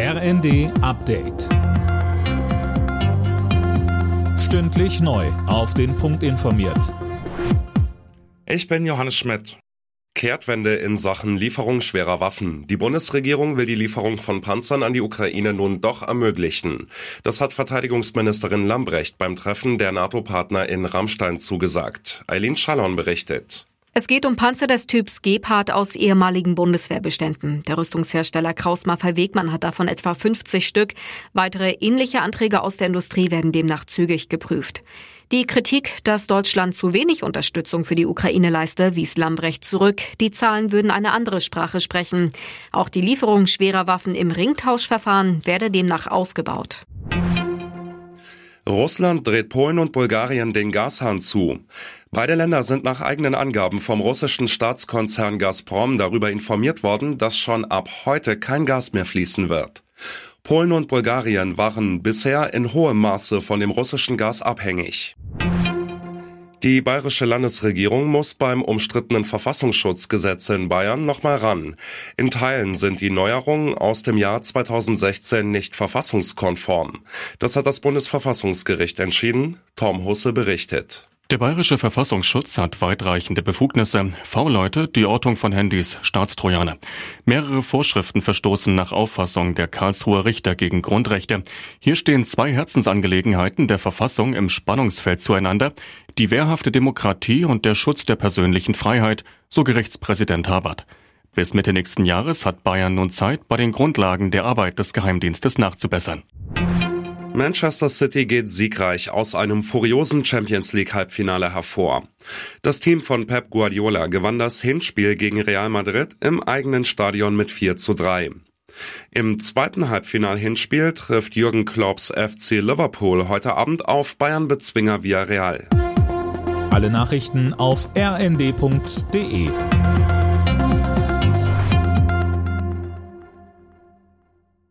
RND Update. Stündlich neu. Auf den Punkt informiert. Ich bin Johannes Schmidt. Kehrtwende in Sachen Lieferung schwerer Waffen. Die Bundesregierung will die Lieferung von Panzern an die Ukraine nun doch ermöglichen. Das hat Verteidigungsministerin Lambrecht beim Treffen der NATO-Partner in Rammstein zugesagt. Eileen Schallon berichtet. Es geht um Panzer des Typs Gepard aus ehemaligen Bundeswehrbeständen. Der Rüstungshersteller Kraus-Maffei-Wegmann hat davon etwa 50 Stück. Weitere ähnliche Anträge aus der Industrie werden demnach zügig geprüft. Die Kritik, dass Deutschland zu wenig Unterstützung für die Ukraine leiste, wies Lambrecht zurück. Die Zahlen würden eine andere Sprache sprechen. Auch die Lieferung schwerer Waffen im Ringtauschverfahren werde demnach ausgebaut. Russland dreht Polen und Bulgarien den Gashahn zu. Beide Länder sind nach eigenen Angaben vom russischen Staatskonzern Gazprom darüber informiert worden, dass schon ab heute kein Gas mehr fließen wird. Polen und Bulgarien waren bisher in hohem Maße von dem russischen Gas abhängig. Die bayerische Landesregierung muss beim umstrittenen Verfassungsschutzgesetz in Bayern nochmal ran. In Teilen sind die Neuerungen aus dem Jahr 2016 nicht verfassungskonform. Das hat das Bundesverfassungsgericht entschieden. Tom Husse berichtet. Der bayerische Verfassungsschutz hat weitreichende Befugnisse. V-Leute, die Ortung von Handys, Staatstrojaner. Mehrere Vorschriften verstoßen nach Auffassung der Karlsruher Richter gegen Grundrechte. Hier stehen zwei Herzensangelegenheiten der Verfassung im Spannungsfeld zueinander. Die wehrhafte Demokratie und der Schutz der persönlichen Freiheit, so Gerichtspräsident Habert. Bis Mitte nächsten Jahres hat Bayern nun Zeit, bei den Grundlagen der Arbeit des Geheimdienstes nachzubessern. Manchester City geht siegreich aus einem furiosen Champions League Halbfinale hervor. Das Team von Pep Guardiola gewann das Hinspiel gegen Real Madrid im eigenen Stadion mit 4 zu 3. Im zweiten Halbfinal-Hinspiel trifft Jürgen Klopps FC Liverpool heute Abend auf Bayern-Bezwinger Villarreal. Alle Nachrichten auf rnd.de